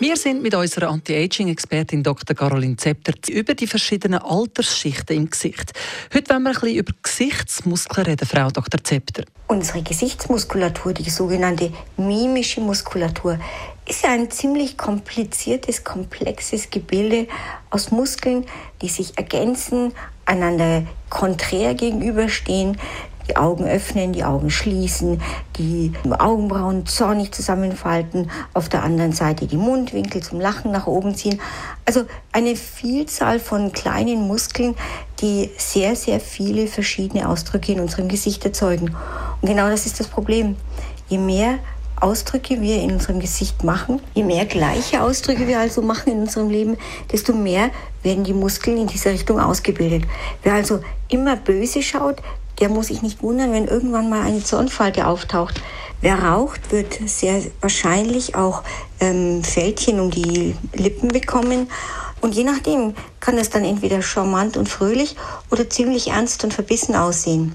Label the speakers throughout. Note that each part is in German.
Speaker 1: wir sind mit unserer Anti-Aging-Expertin Dr. Caroline Zepter über die verschiedenen Altersschichten im Gesicht. Heute wollen wir ein bisschen über Gesichtsmuskeln reden, Frau Dr. Zepter.
Speaker 2: Unsere Gesichtsmuskulatur, die sogenannte mimische Muskulatur, ist ja ein ziemlich kompliziertes, komplexes Gebilde aus Muskeln, die sich ergänzen, einander konträr gegenüberstehen, die Augen öffnen, die Augen schließen, die Augenbrauen zornig zusammenfalten, auf der anderen Seite die Mundwinkel zum Lachen nach oben ziehen. Also eine Vielzahl von kleinen Muskeln, die sehr, sehr viele verschiedene Ausdrücke in unserem Gesicht erzeugen. Und genau das ist das Problem. Je mehr Ausdrücke wir in unserem Gesicht machen, je mehr gleiche Ausdrücke wir also machen in unserem Leben, desto mehr werden die Muskeln in dieser Richtung ausgebildet. Wer also immer böse schaut, der muss sich nicht wundern, wenn irgendwann mal eine Zornfalte auftaucht. Wer raucht, wird sehr wahrscheinlich auch ähm, Fältchen um die Lippen bekommen. Und je nachdem kann es dann entweder charmant und fröhlich oder ziemlich ernst und verbissen aussehen.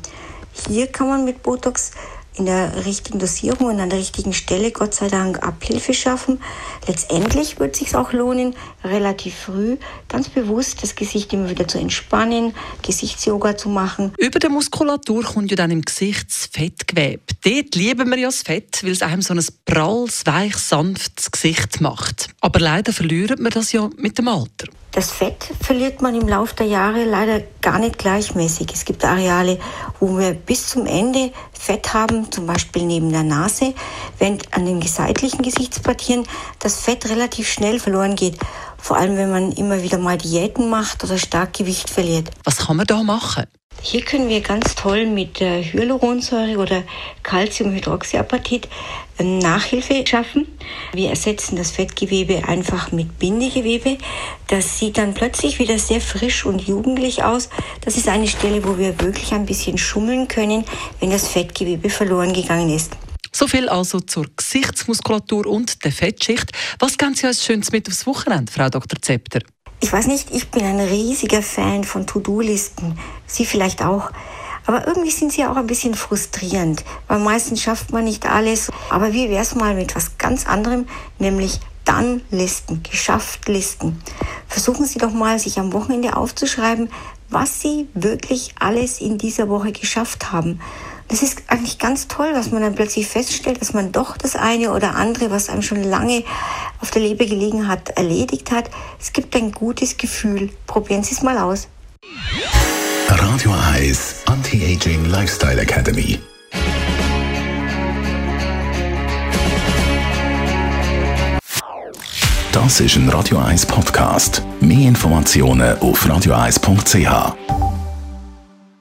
Speaker 2: Hier kann man mit Botox in der richtigen Dosierung und an der richtigen Stelle Gott sei Dank Abhilfe schaffen. Letztendlich wird es sich auch lohnen, relativ früh ganz bewusst das Gesicht immer wieder zu entspannen, Gesichtsyoga zu machen.
Speaker 1: Über der Muskulatur kommt ja dann im Gesicht das Fettgewebe. Dort lieben wir ja das Fett, weil es einem so ein pralles, weich, sanftes Gesicht macht. Aber leider verliert man das ja mit dem Alter.
Speaker 2: Das Fett verliert man im Laufe der Jahre leider gar nicht gleichmäßig. Es gibt Areale, wo wir bis zum Ende Fett haben, zum Beispiel neben der Nase, während an den seitlichen Gesichtspartien das Fett relativ schnell verloren geht. Vor allem, wenn man immer wieder mal Diäten macht oder stark Gewicht verliert.
Speaker 1: Was kann man da machen?
Speaker 2: Hier können wir ganz toll mit Hyaluronsäure oder Calciumhydroxyapatit ähm, Nachhilfe schaffen. Wir ersetzen das Fettgewebe einfach mit Bindegewebe. Das sieht dann plötzlich wieder sehr frisch und jugendlich aus. Das ist eine Stelle, wo wir wirklich ein bisschen schummeln können, wenn das Fettgewebe verloren gegangen ist.
Speaker 1: So viel also zur Gesichtsmuskulatur und der Fettschicht. Was geben Sie als Schönes mit aufs Wochenende, Frau Dr. Zepter?
Speaker 2: Ich weiß nicht, ich bin ein riesiger Fan von To-Do-Listen. Sie vielleicht auch. Aber irgendwie sind sie auch ein bisschen frustrierend, weil meistens schafft man nicht alles. Aber wie wäre es mal mit was ganz anderem, nämlich dann Listen, geschafft Listen. Versuchen Sie doch mal, sich am Wochenende aufzuschreiben, was Sie wirklich alles in dieser Woche geschafft haben. Das ist eigentlich ganz toll, was man dann plötzlich feststellt, dass man doch das eine oder andere, was einem schon lange auf der Leber gelegen hat, erledigt hat. Es gibt ein gutes Gefühl. Probieren Sie es mal aus.
Speaker 3: Radio Eyes Anti-Aging Lifestyle Academy. Das ist ein Radio 1 Podcast. Mehr Informationen auf radio1.ch.